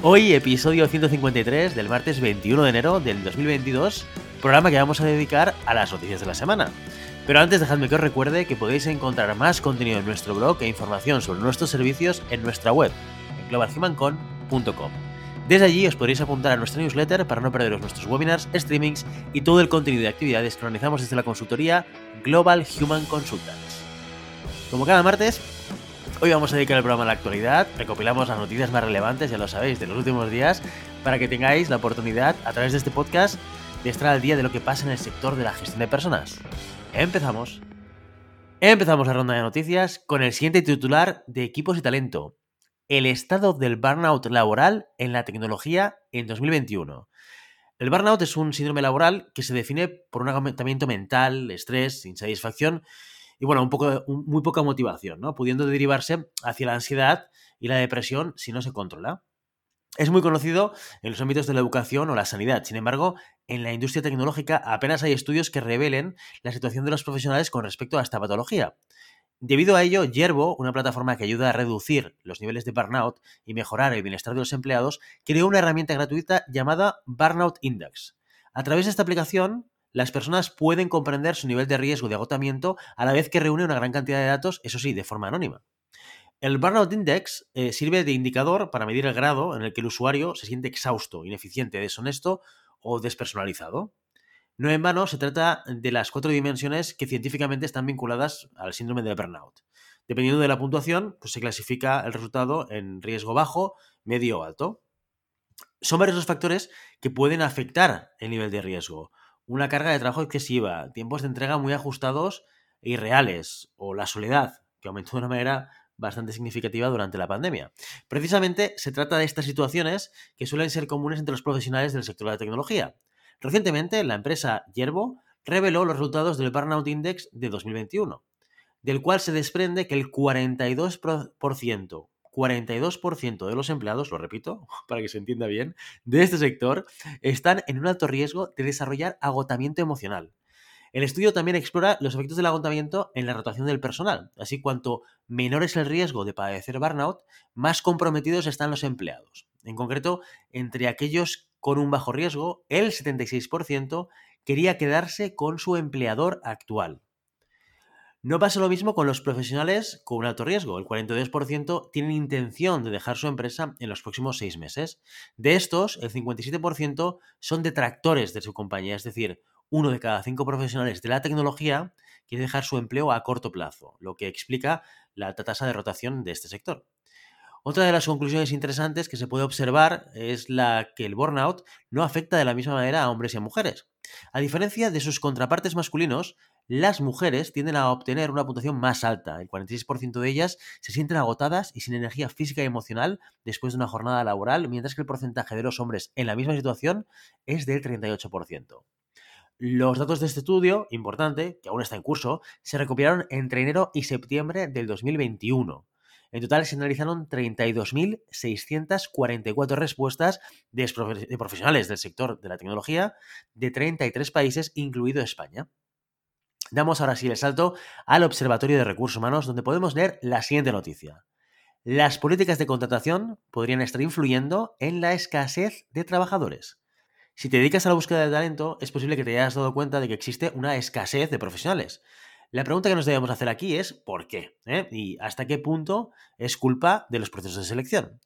Hoy, episodio 153 del martes 21 de enero del 2022, programa que vamos a dedicar a las noticias de la semana. Pero antes dejadme que os recuerde que podéis encontrar más contenido en nuestro blog e información sobre nuestros servicios en nuestra web, en globalhumancon.com. Desde allí os podréis apuntar a nuestra newsletter para no perderos nuestros webinars, streamings y todo el contenido de actividades que organizamos desde la consultoría Global Human Consultants. Como cada martes, Hoy vamos a dedicar el programa a la actualidad, recopilamos las noticias más relevantes, ya lo sabéis, de los últimos días, para que tengáis la oportunidad, a través de este podcast, de estar al día de lo que pasa en el sector de la gestión de personas. Empezamos. Empezamos la ronda de noticias con el siguiente titular de equipos y talento. El estado del burnout laboral en la tecnología en 2021. El burnout es un síndrome laboral que se define por un agotamiento mental, estrés, insatisfacción y bueno, un poco, muy poca motivación, ¿no? Pudiendo derivarse hacia la ansiedad y la depresión si no se controla. Es muy conocido en los ámbitos de la educación o la sanidad. Sin embargo, en la industria tecnológica apenas hay estudios que revelen la situación de los profesionales con respecto a esta patología. Debido a ello, Yerbo, una plataforma que ayuda a reducir los niveles de burnout y mejorar el bienestar de los empleados, creó una herramienta gratuita llamada Burnout Index. A través de esta aplicación, las personas pueden comprender su nivel de riesgo de agotamiento a la vez que reúne una gran cantidad de datos, eso sí, de forma anónima. El Burnout Index eh, sirve de indicador para medir el grado en el que el usuario se siente exhausto, ineficiente, deshonesto o despersonalizado. No en vano se trata de las cuatro dimensiones que científicamente están vinculadas al síndrome del burnout. Dependiendo de la puntuación, pues se clasifica el resultado en riesgo bajo, medio o alto. Son varios los factores que pueden afectar el nivel de riesgo una carga de trabajo excesiva, tiempos de entrega muy ajustados e irreales, o la soledad, que aumentó de una manera bastante significativa durante la pandemia. Precisamente se trata de estas situaciones que suelen ser comunes entre los profesionales del sector de la tecnología. Recientemente, la empresa Yerbo reveló los resultados del Burnout Index de 2021, del cual se desprende que el 42% 42% de los empleados, lo repito, para que se entienda bien, de este sector están en un alto riesgo de desarrollar agotamiento emocional. El estudio también explora los efectos del agotamiento en la rotación del personal. Así, cuanto menor es el riesgo de padecer burnout, más comprometidos están los empleados. En concreto, entre aquellos con un bajo riesgo, el 76% quería quedarse con su empleador actual. No pasa lo mismo con los profesionales con un alto riesgo. El 42% tienen intención de dejar su empresa en los próximos seis meses. De estos, el 57% son detractores de su compañía, es decir, uno de cada cinco profesionales de la tecnología quiere dejar su empleo a corto plazo, lo que explica la alta tasa de rotación de este sector. Otra de las conclusiones interesantes que se puede observar es la que el burnout no afecta de la misma manera a hombres y a mujeres. A diferencia de sus contrapartes masculinos, las mujeres tienden a obtener una puntuación más alta. El 46% de ellas se sienten agotadas y sin energía física y emocional después de una jornada laboral, mientras que el porcentaje de los hombres en la misma situación es del 38%. Los datos de este estudio, importante, que aún está en curso, se recopilaron entre enero y septiembre del 2021. En total se analizaron 32.644 respuestas de, profesionales del sector de la tecnología de 33 países, incluido España. Damos ahora sí el salto al Observatorio de Recursos Humanos, donde podemos leer la siguiente noticia. Las políticas de contratación podrían estar influyendo en la escasez de trabajadores. Si te dedicas a la búsqueda de talento, es posible que te hayas dado cuenta de que existe una escasez de profesionales. La pregunta que nos debemos hacer aquí es ¿por qué? ¿Eh? ¿Y hasta qué punto es culpa de los procesos de selección?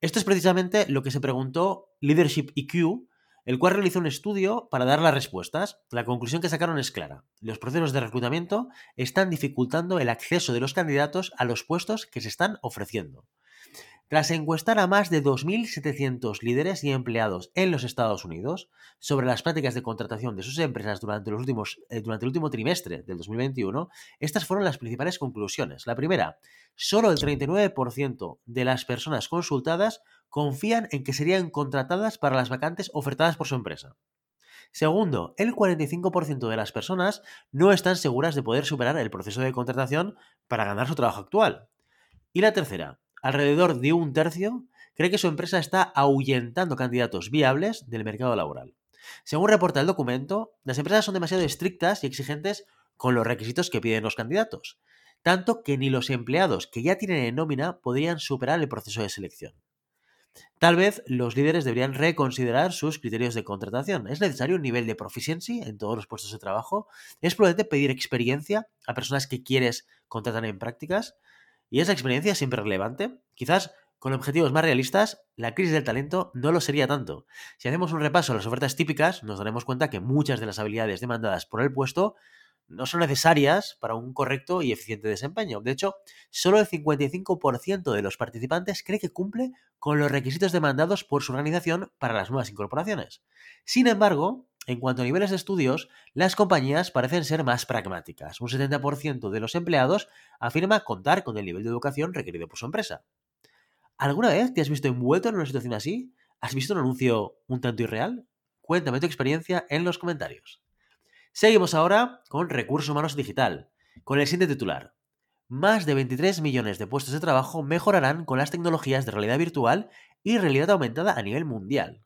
Esto es precisamente lo que se preguntó Leadership EQ el cual realizó un estudio para dar las respuestas. La conclusión que sacaron es clara. Los procesos de reclutamiento están dificultando el acceso de los candidatos a los puestos que se están ofreciendo. Tras encuestar a más de 2.700 líderes y empleados en los Estados Unidos sobre las prácticas de contratación de sus empresas durante, eh, durante el último trimestre del 2021, estas fueron las principales conclusiones. La primera, solo el 39% de las personas consultadas confían en que serían contratadas para las vacantes ofertadas por su empresa. Segundo, el 45% de las personas no están seguras de poder superar el proceso de contratación para ganar su trabajo actual. Y la tercera, alrededor de un tercio cree que su empresa está ahuyentando candidatos viables del mercado laboral. Según reporta el documento, las empresas son demasiado estrictas y exigentes con los requisitos que piden los candidatos, tanto que ni los empleados que ya tienen en nómina podrían superar el proceso de selección. Tal vez los líderes deberían reconsiderar sus criterios de contratación. ¿Es necesario un nivel de proficiency en todos los puestos de trabajo? ¿Es prudente pedir experiencia a personas que quieres contratar en prácticas? ¿Y esa experiencia siempre relevante? Quizás con objetivos más realistas, la crisis del talento no lo sería tanto. Si hacemos un repaso a las ofertas típicas, nos daremos cuenta que muchas de las habilidades demandadas por el puesto no son necesarias para un correcto y eficiente desempeño. De hecho, solo el 55% de los participantes cree que cumple con los requisitos demandados por su organización para las nuevas incorporaciones. Sin embargo, en cuanto a niveles de estudios, las compañías parecen ser más pragmáticas. Un 70% de los empleados afirma contar con el nivel de educación requerido por su empresa. ¿Alguna vez te has visto envuelto en una situación así? ¿Has visto un anuncio un tanto irreal? Cuéntame tu experiencia en los comentarios. Seguimos ahora con Recursos Humanos Digital, con el siguiente titular. Más de 23 millones de puestos de trabajo mejorarán con las tecnologías de realidad virtual y realidad aumentada a nivel mundial.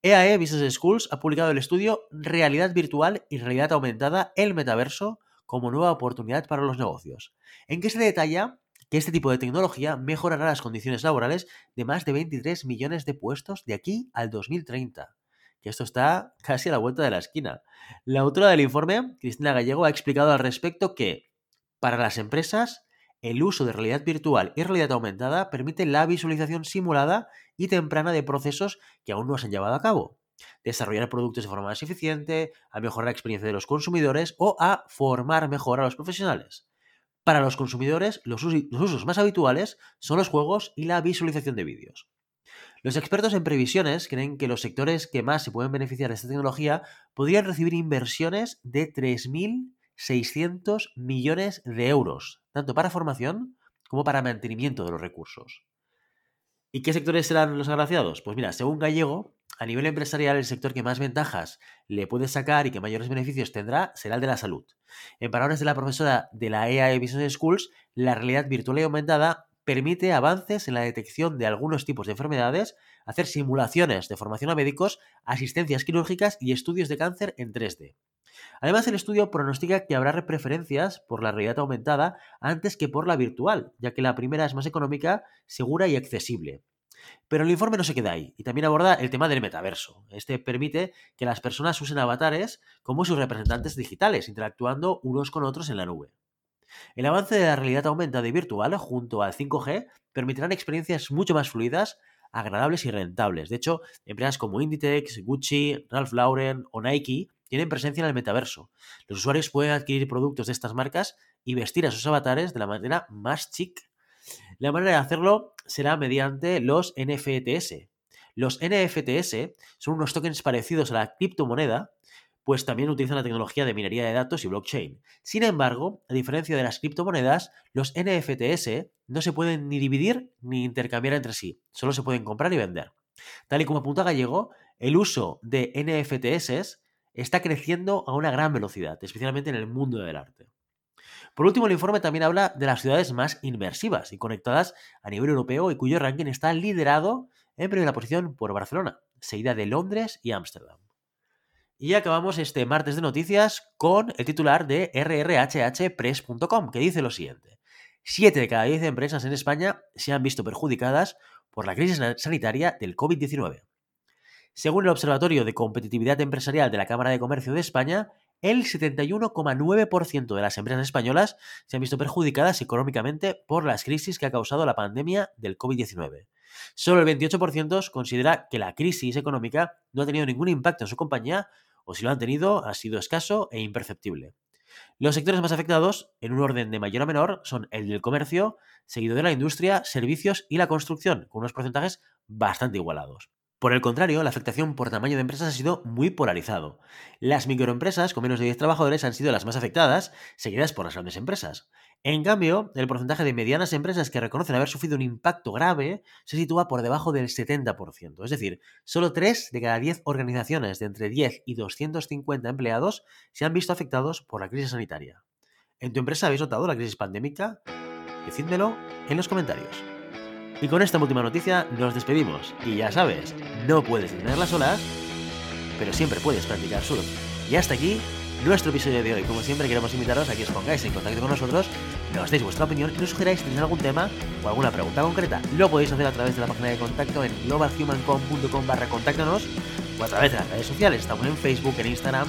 EAE e Business Schools ha publicado el estudio Realidad Virtual y Realidad Aumentada, el Metaverso, como nueva oportunidad para los negocios, en que se detalla que este tipo de tecnología mejorará las condiciones laborales de más de 23 millones de puestos de aquí al 2030. Que esto está casi a la vuelta de la esquina. La autora del informe, Cristina Gallego, ha explicado al respecto que, para las empresas, el uso de realidad virtual y realidad aumentada permite la visualización simulada y temprana de procesos que aún no se han llevado a cabo. Desarrollar productos de forma más eficiente, a mejorar la experiencia de los consumidores o a formar mejor a los profesionales. Para los consumidores, los, usos más habituales son los juegos y la visualización de vídeos. Los expertos en previsiones creen que los sectores que más se pueden beneficiar de esta tecnología podrían recibir inversiones de 3.000 600 millones de euros, tanto para formación como para mantenimiento de los recursos. ¿Y qué sectores serán los agraciados? Pues mira, según Gallego, a nivel empresarial el sector que más ventajas le puede sacar y que mayores beneficios tendrá será el de la salud. En palabras de la profesora de la EAE Business Schools, la realidad virtual y aumentada permite avances en la detección de algunos tipos de enfermedades, hacer simulaciones de formación a médicos, asistencias quirúrgicas y estudios de cáncer en 3D. Además, el estudio pronostica que habrá preferencias por la realidad aumentada antes que por la virtual, ya que la primera es más económica, segura y accesible. Pero el informe no se queda ahí y también aborda el tema del metaverso. Este permite que las personas usen avatares como sus representantes digitales, interactuando unos con otros en la nube. El avance de la realidad aumentada y virtual junto al 5G permitirán experiencias mucho más fluidas, agradables y rentables. De hecho, empresas como Inditex, Gucci, Ralph Lauren o Nike tienen presencia en el metaverso. Los usuarios pueden adquirir productos de estas marcas y vestir a sus avatares de la manera más chic. La manera de hacerlo será mediante los NFTs. Los NFTs son unos tokens parecidos a la criptomoneda, pues también utilizan la tecnología de minería de datos y blockchain. Sin embargo, a diferencia de las criptomonedas, los NFTs no se pueden ni dividir ni intercambiar entre sí, solo se pueden comprar y vender. Tal y como apunta Gallego, el uso de NFTs está creciendo a una gran velocidad, especialmente en el mundo del arte. Por último, el informe también habla de las ciudades más inmersivas y conectadas a nivel europeo y cuyo ranking está liderado en primera posición por Barcelona, seguida de Londres y Ámsterdam. Y acabamos este martes de noticias con el titular de rrhhpress.com, que dice lo siguiente. Siete de cada diez empresas en España se han visto perjudicadas por la crisis sanitaria del COVID-19. Según el Observatorio de Competitividad Empresarial de la Cámara de Comercio de España, el 71,9% de las empresas españolas se han visto perjudicadas económicamente por las crisis que ha causado la pandemia del COVID-19. Solo el 28% considera que la crisis económica no ha tenido ningún impacto en su compañía o si lo han tenido ha sido escaso e imperceptible. Los sectores más afectados, en un orden de mayor a menor, son el del comercio, seguido de la industria, servicios y la construcción, con unos porcentajes bastante igualados. Por el contrario, la afectación por tamaño de empresas ha sido muy polarizado. Las microempresas con menos de 10 trabajadores han sido las más afectadas, seguidas por las grandes empresas. En cambio, el porcentaje de medianas empresas que reconocen haber sufrido un impacto grave se sitúa por debajo del 70%. Es decir, solo 3 de cada 10 organizaciones de entre 10 y 250 empleados se han visto afectados por la crisis sanitaria. ¿En tu empresa habéis notado la crisis pandémica? Decídmelo en los comentarios. Y con esta última noticia nos despedimos. Y ya sabes, no puedes detener las olas, pero siempre puedes practicar surf. Y hasta aquí nuestro episodio de hoy. Como siempre queremos invitaros a que os pongáis en contacto con nosotros, nos deis vuestra opinión y nos sugeráis si tenéis algún tema o alguna pregunta concreta. Lo podéis hacer a través de la página de contacto en globalhumancom.com barra contáctanos o a través de las redes sociales. Estamos en Facebook, en Instagram,